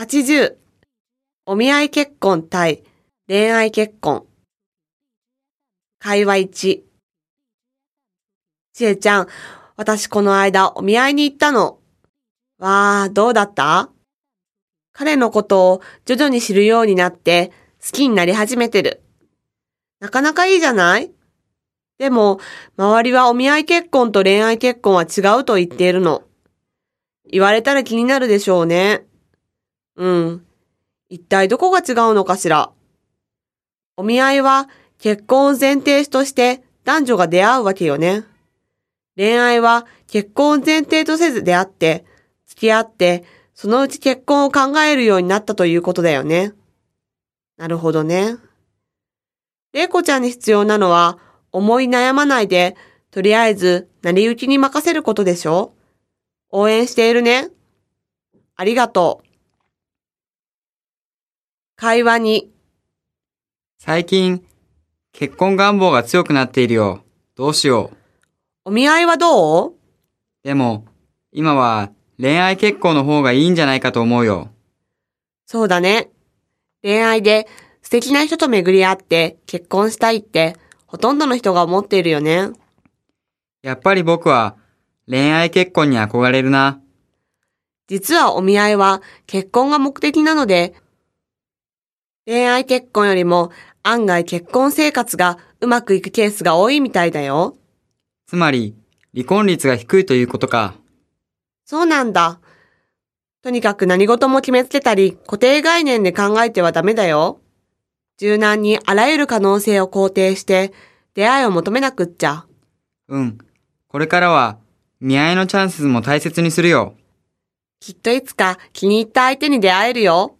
80、お見合い結婚対恋愛結婚。会話1。ちえちゃん、私この間お見合いに行ったの。わあ、どうだった？彼のことを徐々に知るようになって好きになり始めてる。なかなかいいじゃない？でも、周りはお見合い結婚と恋愛結婚は違うと言っているの。言われたら気になるでしょうね。うん。一体どこが違うのかしら？お見合いは結婚を前提として男女が出会うわけよね。恋愛は結婚を前提とせず出会って、付き合って、そのうち結婚を考えるようになったということだよね。なるほどね。玲子ちゃんに必要なのは、思い悩まないで、とりあえず、成り行きに任せることでしょ？応援しているね。ありがとう。会話に。最近、結婚願望が強くなっているよ。どうしよう。お見合いはどう？でも、今は恋愛結婚の方がいいんじゃないかと思うよ。そうだね。恋愛で素敵な人と巡り合って結婚したいってほとんどの人が思っているよね。やっぱり僕は恋愛結婚に憧れるな。実はお見合いは結婚が目的なので、恋愛結婚よりも案外結婚生活がうまくいくケースが多いみたいだよ。つまり、離婚率が低いということか。そうなんだ。とにかく何事も決めつけたり固定概念で考えてはダメだよ。柔軟にあらゆる可能性を肯定して出会いを求めなくっちゃ。うん。これからは見合いのチャンスも大切にするよ。きっといつか気に入った相手に出会えるよ。